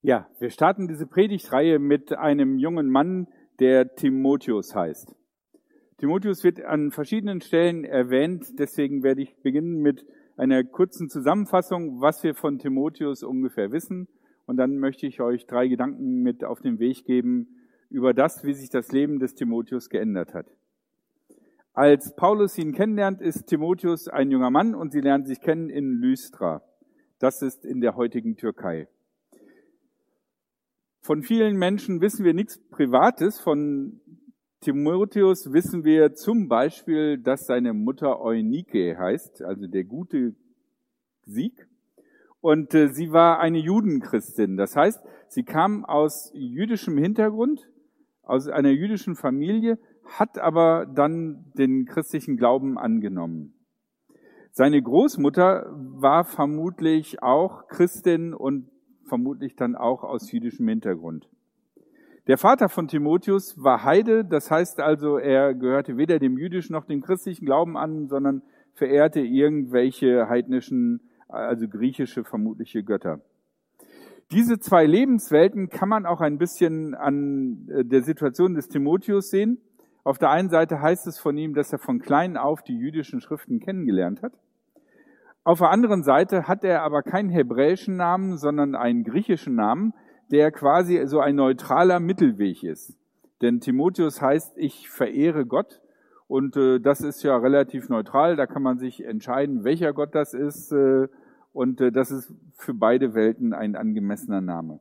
Ja, wir starten diese Predigtreihe mit einem jungen Mann, der Timotheus heißt. Timotheus wird an verschiedenen Stellen erwähnt, deswegen werde ich beginnen mit einer kurzen Zusammenfassung, was wir von Timotheus ungefähr wissen. Und dann möchte ich euch drei Gedanken mit auf den Weg geben über das, wie sich das Leben des Timotheus geändert hat. Als Paulus ihn kennenlernt, ist Timotheus ein junger Mann und sie lernen sich kennen in Lystra. Das ist in der heutigen Türkei. Von vielen Menschen wissen wir nichts Privates. Von Timotheus wissen wir zum Beispiel, dass seine Mutter Eunike heißt, also der gute Sieg. Und äh, sie war eine Judenchristin. Das heißt, sie kam aus jüdischem Hintergrund, aus einer jüdischen Familie, hat aber dann den christlichen Glauben angenommen. Seine Großmutter war vermutlich auch Christin und vermutlich dann auch aus jüdischem Hintergrund. Der Vater von Timotheus war Heide, das heißt also, er gehörte weder dem jüdischen noch dem christlichen Glauben an, sondern verehrte irgendwelche heidnischen, also griechische vermutliche Götter. Diese zwei Lebenswelten kann man auch ein bisschen an äh, der Situation des Timotheus sehen. Auf der einen Seite heißt es von ihm, dass er von klein auf die jüdischen Schriften kennengelernt hat. Auf der anderen Seite hat er aber keinen hebräischen Namen, sondern einen griechischen Namen, der quasi so ein neutraler Mittelweg ist. Denn Timotheus heißt, ich verehre Gott. Und äh, das ist ja relativ neutral. Da kann man sich entscheiden, welcher Gott das ist. Äh, und äh, das ist für beide Welten ein angemessener Name.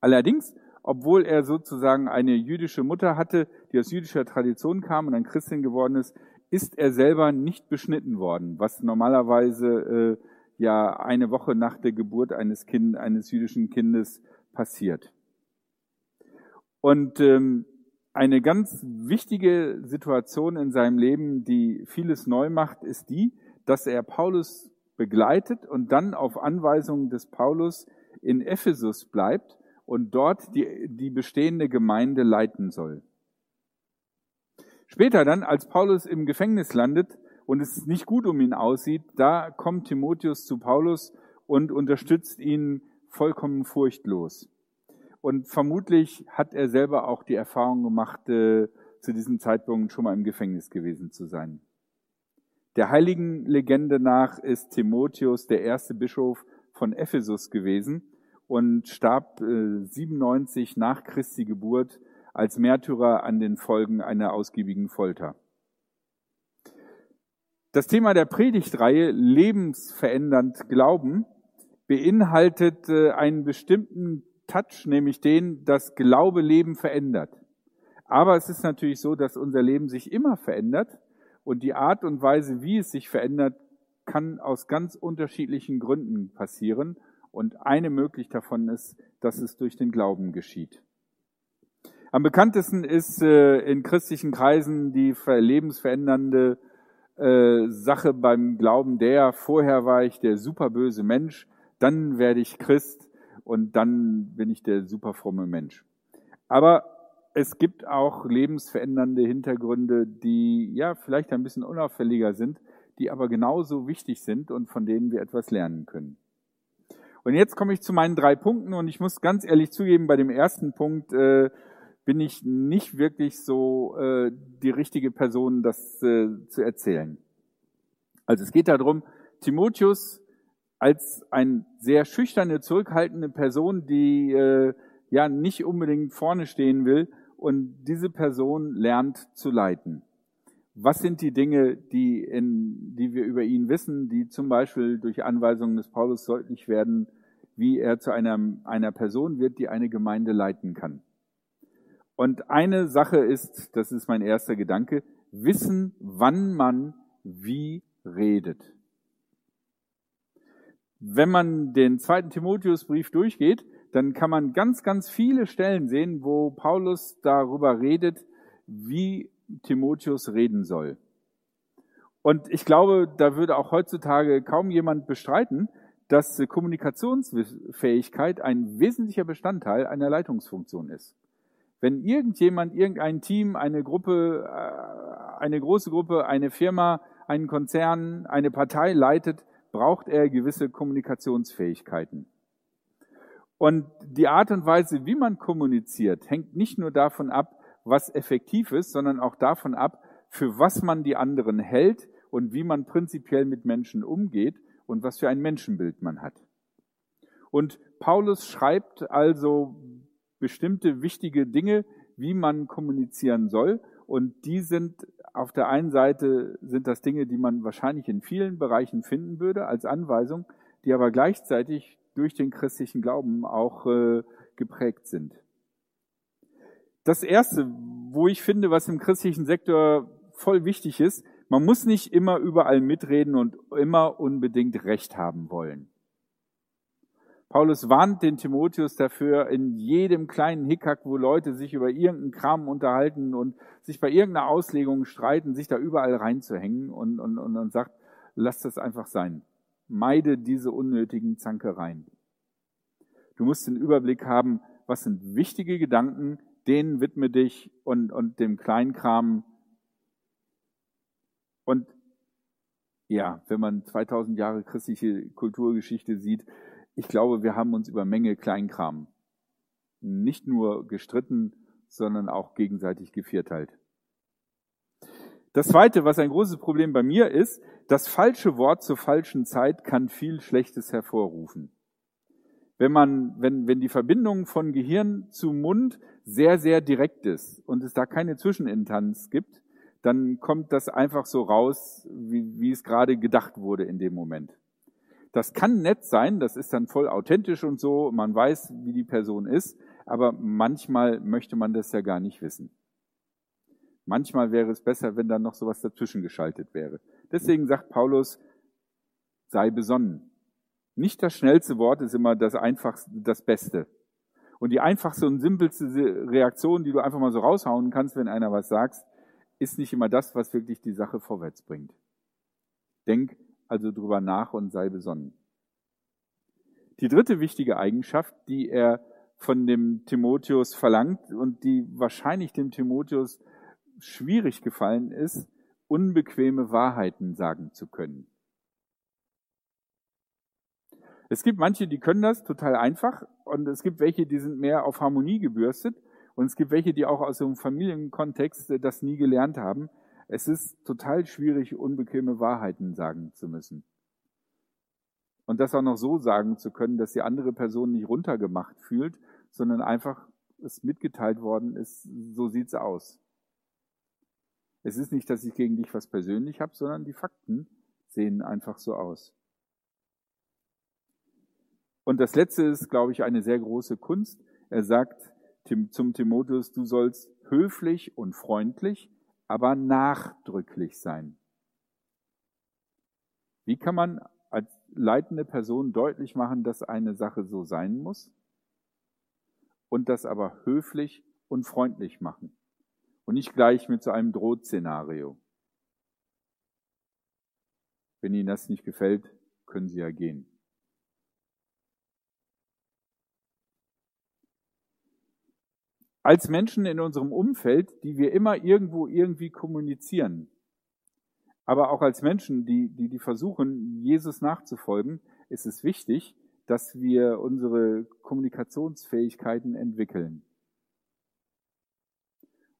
Allerdings, obwohl er sozusagen eine jüdische Mutter hatte, die aus jüdischer Tradition kam und ein Christin geworden ist, ist er selber nicht beschnitten worden, was normalerweise äh, ja eine Woche nach der Geburt eines Kind, eines jüdischen Kindes passiert. Und ähm, eine ganz wichtige Situation in seinem Leben, die vieles neu macht, ist die, dass er Paulus begleitet und dann auf Anweisung des Paulus in Ephesus bleibt und dort die, die bestehende Gemeinde leiten soll. Später dann, als Paulus im Gefängnis landet und es nicht gut um ihn aussieht, da kommt Timotheus zu Paulus und unterstützt ihn vollkommen furchtlos. Und vermutlich hat er selber auch die Erfahrung gemacht, äh, zu diesem Zeitpunkt schon mal im Gefängnis gewesen zu sein. Der heiligen Legende nach ist Timotheus der erste Bischof von Ephesus gewesen und starb äh, 97 nach Christi Geburt als Märtyrer an den Folgen einer ausgiebigen Folter. Das Thema der Predigtreihe Lebensverändernd Glauben beinhaltet äh, einen bestimmten Touch, nämlich den, dass Glaube Leben verändert. Aber es ist natürlich so, dass unser Leben sich immer verändert und die Art und Weise, wie es sich verändert, kann aus ganz unterschiedlichen Gründen passieren. Und eine Möglichkeit davon ist, dass es durch den Glauben geschieht. Am bekanntesten ist äh, in christlichen Kreisen die lebensverändernde äh, Sache beim Glauben der, vorher war ich der superböse Mensch, dann werde ich Christ und dann bin ich der superfromme Mensch. Aber es gibt auch lebensverändernde Hintergründe, die ja vielleicht ein bisschen unauffälliger sind, die aber genauso wichtig sind und von denen wir etwas lernen können. Und jetzt komme ich zu meinen drei Punkten und ich muss ganz ehrlich zugeben, bei dem ersten Punkt äh, bin ich nicht wirklich so äh, die richtige Person, das äh, zu erzählen. Also es geht darum, Timotheus als ein sehr schüchterne, zurückhaltende Person, die äh, ja nicht unbedingt vorne stehen will und diese Person lernt zu leiten. Was sind die Dinge, die, in, die wir über ihn wissen, die zum Beispiel durch Anweisungen des Paulus deutlich werden, wie er zu einer, einer Person wird, die eine Gemeinde leiten kann? Und eine Sache ist, das ist mein erster Gedanke, wissen, wann man wie redet. Wenn man den zweiten Timotheusbrief durchgeht, dann kann man ganz, ganz viele Stellen sehen, wo Paulus darüber redet, wie Timotheus reden soll. Und ich glaube, da würde auch heutzutage kaum jemand bestreiten, dass Kommunikationsfähigkeit ein wesentlicher Bestandteil einer Leitungsfunktion ist. Wenn irgendjemand, irgendein Team, eine Gruppe, äh, eine große Gruppe, eine Firma, einen Konzern, eine Partei leitet, braucht er gewisse Kommunikationsfähigkeiten. Und die Art und Weise, wie man kommuniziert, hängt nicht nur davon ab, was effektiv ist, sondern auch davon ab, für was man die anderen hält und wie man prinzipiell mit Menschen umgeht und was für ein Menschenbild man hat. Und Paulus schreibt also bestimmte wichtige Dinge, wie man kommunizieren soll. Und die sind auf der einen Seite sind das Dinge, die man wahrscheinlich in vielen Bereichen finden würde als Anweisung, die aber gleichzeitig durch den christlichen Glauben auch äh, geprägt sind. Das erste, wo ich finde, was im christlichen Sektor voll wichtig ist, man muss nicht immer überall mitreden und immer unbedingt Recht haben wollen. Paulus warnt den Timotheus dafür, in jedem kleinen Hickhack, wo Leute sich über irgendeinen Kram unterhalten und sich bei irgendeiner Auslegung streiten, sich da überall reinzuhängen und, und, und, und sagt, lass das einfach sein. Meide diese unnötigen Zankereien. Du musst den Überblick haben, was sind wichtige Gedanken, denen widme dich und, und dem Kleinkram. Und ja, wenn man 2000 Jahre christliche Kulturgeschichte sieht, ich glaube, wir haben uns über Menge Kleinkram nicht nur gestritten, sondern auch gegenseitig gevierteilt. Das Zweite, was ein großes Problem bei mir ist, das falsche Wort zur falschen Zeit kann viel Schlechtes hervorrufen. Wenn man, wenn, wenn die Verbindung von Gehirn zu Mund sehr, sehr direkt ist und es da keine Zwischeninstanz gibt, dann kommt das einfach so raus, wie, wie es gerade gedacht wurde in dem Moment. Das kann nett sein, das ist dann voll authentisch und so, man weiß, wie die Person ist, aber manchmal möchte man das ja gar nicht wissen. Manchmal wäre es besser, wenn da noch sowas dazwischen geschaltet wäre. Deswegen sagt Paulus, sei besonnen. Nicht das schnellste Wort ist immer das einfachste, das Beste. Und die einfachste und simpelste Reaktion, die du einfach mal so raushauen kannst, wenn einer was sagt, ist nicht immer das, was wirklich die Sache vorwärts bringt. Denk also drüber nach und sei besonnen. Die dritte wichtige Eigenschaft, die er von dem Timotheus verlangt und die wahrscheinlich dem Timotheus schwierig gefallen ist, unbequeme Wahrheiten sagen zu können. Es gibt manche, die können das total einfach und es gibt welche, die sind mehr auf Harmonie gebürstet und es gibt welche, die auch aus einem Familienkontext das nie gelernt haben. Es ist total schwierig, unbequeme Wahrheiten sagen zu müssen. Und das auch noch so sagen zu können, dass die andere Person nicht runtergemacht fühlt, sondern einfach es mitgeteilt worden ist, so sieht's aus. Es ist nicht, dass ich gegen dich was persönlich habe, sondern die Fakten sehen einfach so aus. Und das letzte ist, glaube ich, eine sehr große Kunst. Er sagt zum Timotheus, du sollst höflich und freundlich, aber nachdrücklich sein. Wie kann man als leitende Person deutlich machen, dass eine Sache so sein muss und das aber höflich und freundlich machen? und nicht gleich mit so einem Drohtszenario. Wenn Ihnen das nicht gefällt, können Sie ja gehen. Als Menschen in unserem Umfeld, die wir immer irgendwo irgendwie kommunizieren, aber auch als Menschen, die, die, die versuchen, Jesus nachzufolgen, ist es wichtig, dass wir unsere Kommunikationsfähigkeiten entwickeln.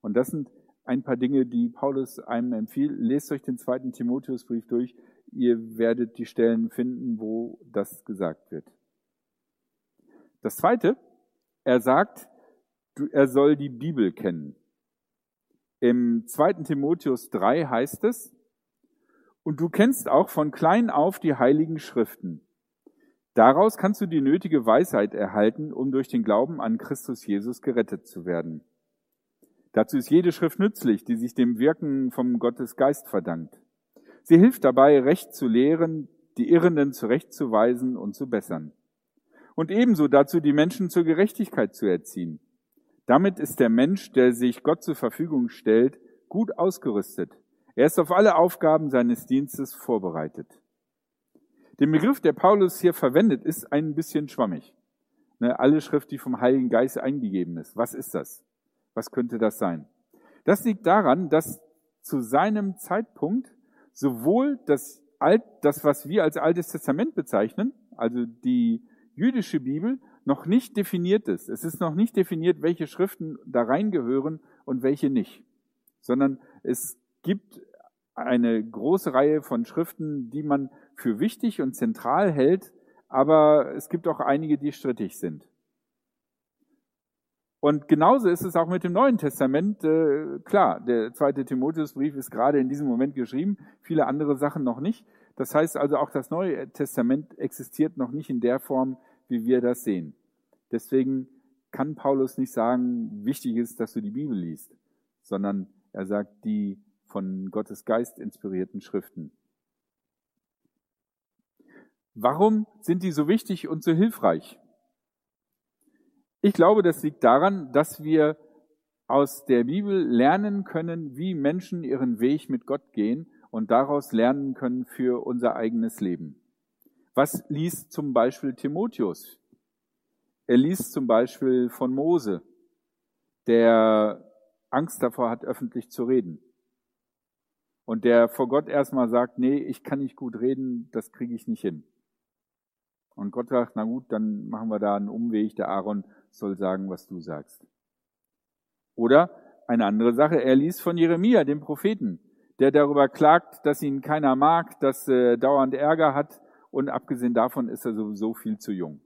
Und das sind ein paar Dinge, die Paulus einem empfiehlt. Lest euch den zweiten Timotheusbrief durch. Ihr werdet die Stellen finden, wo das gesagt wird. Das zweite, er sagt, er soll die Bibel kennen. Im zweiten Timotheus 3 heißt es, und du kennst auch von klein auf die heiligen Schriften. Daraus kannst du die nötige Weisheit erhalten, um durch den Glauben an Christus Jesus gerettet zu werden. Dazu ist jede Schrift nützlich, die sich dem Wirken vom Gottes Geist verdankt. Sie hilft dabei, Recht zu lehren, die Irrenden zurechtzuweisen und zu bessern. Und ebenso dazu, die Menschen zur Gerechtigkeit zu erziehen. Damit ist der Mensch, der sich Gott zur Verfügung stellt, gut ausgerüstet. Er ist auf alle Aufgaben seines Dienstes vorbereitet. Der Begriff, der Paulus hier verwendet, ist ein bisschen schwammig. Ne, alle Schrift, die vom Heiligen Geist eingegeben ist. Was ist das? Was könnte das sein? Das liegt daran, dass zu seinem Zeitpunkt sowohl das, Alt, das, was wir als Altes Testament bezeichnen, also die jüdische Bibel, noch nicht definiert ist. Es ist noch nicht definiert, welche Schriften da reingehören und welche nicht, sondern es gibt eine große Reihe von Schriften, die man für wichtig und zentral hält, aber es gibt auch einige, die strittig sind. Und genauso ist es auch mit dem Neuen Testament. Äh, klar, der zweite Timotheusbrief ist gerade in diesem Moment geschrieben, viele andere Sachen noch nicht. Das heißt also, auch das Neue Testament existiert noch nicht in der Form, wie wir das sehen. Deswegen kann Paulus nicht sagen, wichtig ist, dass du die Bibel liest, sondern er sagt die von Gottes Geist inspirierten Schriften. Warum sind die so wichtig und so hilfreich? Ich glaube, das liegt daran, dass wir aus der Bibel lernen können, wie Menschen ihren Weg mit Gott gehen und daraus lernen können für unser eigenes Leben. Was liest zum Beispiel Timotheus? Er liest zum Beispiel von Mose, der Angst davor hat, öffentlich zu reden. Und der vor Gott erstmal sagt, nee, ich kann nicht gut reden, das kriege ich nicht hin. Und Gott sagt, na gut, dann machen wir da einen Umweg, der Aaron soll sagen, was du sagst. Oder eine andere Sache, er liest von Jeremia, dem Propheten, der darüber klagt, dass ihn keiner mag, dass er dauernd Ärger hat und abgesehen davon ist er sowieso viel zu jung.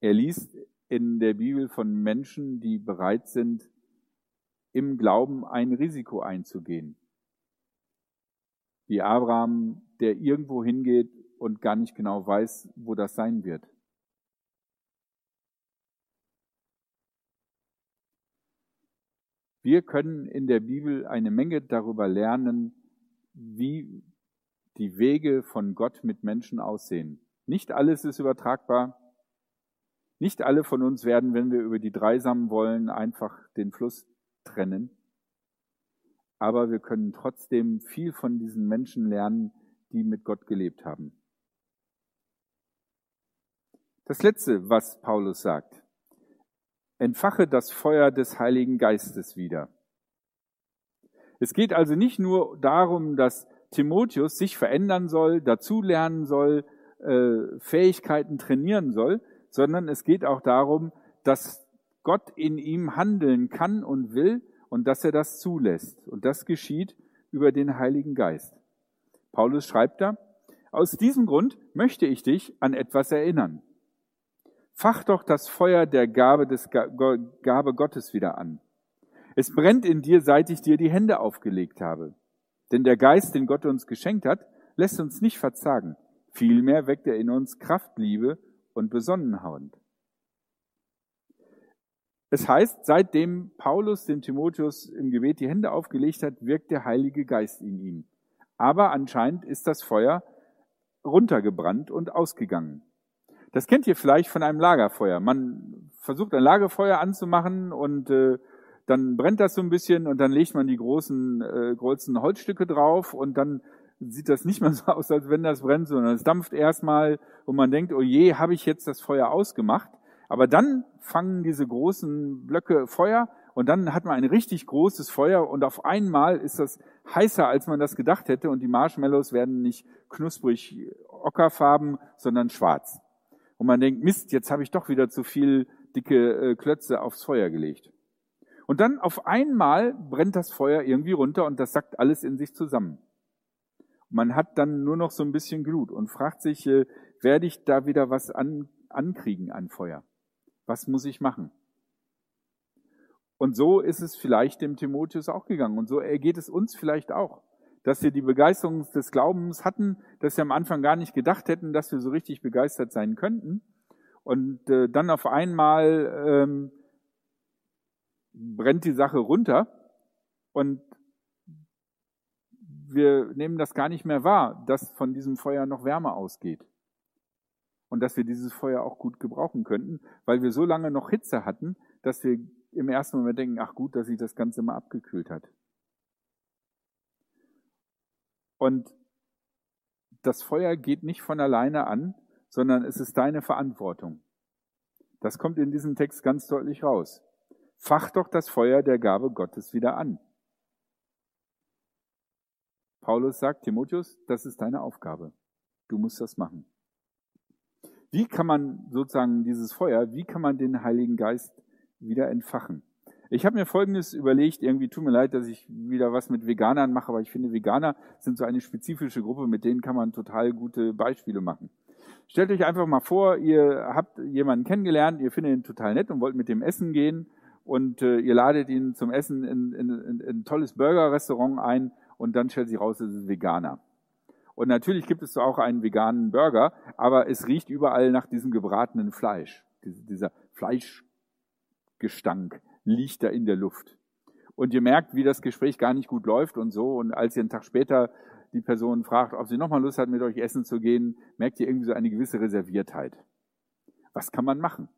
Er liest in der Bibel von Menschen, die bereit sind, im Glauben ein Risiko einzugehen. Wie Abraham, der irgendwo hingeht und gar nicht genau weiß, wo das sein wird. Wir können in der Bibel eine Menge darüber lernen, wie die Wege von Gott mit Menschen aussehen. Nicht alles ist übertragbar. Nicht alle von uns werden, wenn wir über die Dreisamen wollen, einfach den Fluss trennen. Aber wir können trotzdem viel von diesen Menschen lernen, die mit Gott gelebt haben. Das letzte, was Paulus sagt. Entfache das Feuer des Heiligen Geistes wieder. Es geht also nicht nur darum, dass Timotheus sich verändern soll, dazulernen soll, äh, Fähigkeiten trainieren soll, sondern es geht auch darum, dass Gott in ihm handeln kann und will und dass er das zulässt. Und das geschieht über den Heiligen Geist. Paulus schreibt da, aus diesem Grund möchte ich dich an etwas erinnern. Fach doch das Feuer der Gabe, des Gabe Gottes wieder an. Es brennt in dir, seit ich dir die Hände aufgelegt habe. Denn der Geist, den Gott uns geschenkt hat, lässt uns nicht verzagen. Vielmehr weckt er in uns Kraft, Liebe und besonnenhauend. Es heißt, seitdem Paulus dem Timotheus im Gebet die Hände aufgelegt hat, wirkt der Heilige Geist in ihm. Aber anscheinend ist das Feuer runtergebrannt und ausgegangen. Das kennt ihr vielleicht von einem Lagerfeuer. Man versucht ein Lagerfeuer anzumachen und äh, dann brennt das so ein bisschen und dann legt man die großen, äh, großen Holzstücke drauf und dann sieht das nicht mehr so aus, als wenn das brennt, sondern es dampft erstmal und man denkt, oh je, habe ich jetzt das Feuer ausgemacht? Aber dann fangen diese großen Blöcke Feuer und dann hat man ein richtig großes Feuer und auf einmal ist das heißer, als man das gedacht hätte und die Marshmallows werden nicht knusprig ockerfarben, sondern schwarz. Und man denkt, Mist, jetzt habe ich doch wieder zu viel dicke äh, Klötze aufs Feuer gelegt. Und dann auf einmal brennt das Feuer irgendwie runter und das sackt alles in sich zusammen. Man hat dann nur noch so ein bisschen Glut und fragt sich, äh, werde ich da wieder was an, ankriegen an Feuer? Was muss ich machen? Und so ist es vielleicht dem Timotheus auch gegangen und so ergeht es uns vielleicht auch, dass wir die Begeisterung des Glaubens hatten, dass wir am Anfang gar nicht gedacht hätten, dass wir so richtig begeistert sein könnten und äh, dann auf einmal ähm, brennt die Sache runter und wir nehmen das gar nicht mehr wahr, dass von diesem Feuer noch Wärme ausgeht. Und dass wir dieses Feuer auch gut gebrauchen könnten, weil wir so lange noch Hitze hatten, dass wir im ersten Moment denken, ach gut, dass sich das Ganze mal abgekühlt hat. Und das Feuer geht nicht von alleine an, sondern es ist deine Verantwortung. Das kommt in diesem Text ganz deutlich raus. Fach doch das Feuer der Gabe Gottes wieder an. Paulus sagt, Timotheus, das ist deine Aufgabe. du musst das machen. Wie kann man sozusagen dieses Feuer, wie kann man den Heiligen Geist wieder entfachen? Ich habe mir Folgendes überlegt, irgendwie tut mir leid, dass ich wieder was mit Veganern mache, aber ich finde, Veganer sind so eine spezifische Gruppe, mit denen kann man total gute Beispiele machen. Stellt euch einfach mal vor, ihr habt jemanden kennengelernt, ihr findet ihn total nett und wollt mit dem essen gehen und äh, ihr ladet ihn zum Essen in, in, in, in ein tolles Burger-Restaurant ein und dann stellt sich raus, es ist Veganer. Und natürlich gibt es auch einen veganen Burger, aber es riecht überall nach diesem gebratenen Fleisch. Dieser Fleischgestank liegt da in der Luft. Und ihr merkt, wie das Gespräch gar nicht gut läuft und so. Und als ihr einen Tag später die Person fragt, ob sie nochmal Lust hat, mit euch essen zu gehen, merkt ihr irgendwie so eine gewisse Reserviertheit. Was kann man machen?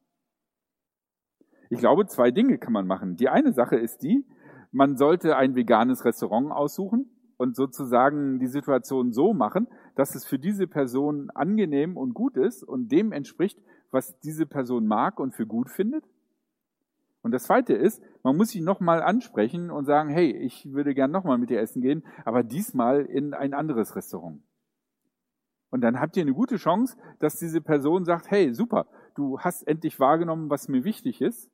Ich glaube, zwei Dinge kann man machen. Die eine Sache ist die, man sollte ein veganes Restaurant aussuchen und sozusagen die Situation so machen, dass es für diese Person angenehm und gut ist und dem entspricht, was diese Person mag und für gut findet. Und das Zweite ist, man muss ihn nochmal ansprechen und sagen, hey, ich würde gern nochmal mit dir essen gehen, aber diesmal in ein anderes Restaurant. Und dann habt ihr eine gute Chance, dass diese Person sagt, hey, super, du hast endlich wahrgenommen, was mir wichtig ist.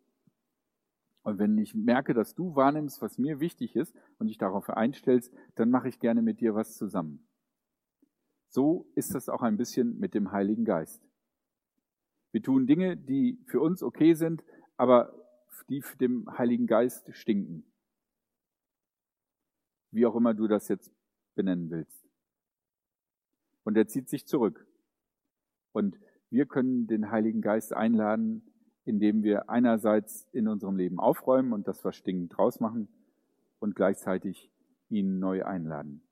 Und wenn ich merke, dass du wahrnimmst, was mir wichtig ist und dich darauf einstellst, dann mache ich gerne mit dir was zusammen. So ist das auch ein bisschen mit dem Heiligen Geist. Wir tun Dinge, die für uns okay sind, aber die für dem Heiligen Geist stinken. Wie auch immer du das jetzt benennen willst. Und er zieht sich zurück. Und wir können den Heiligen Geist einladen, indem wir einerseits in unserem Leben aufräumen und das, was stinkend rausmachen und gleichzeitig ihn neu einladen.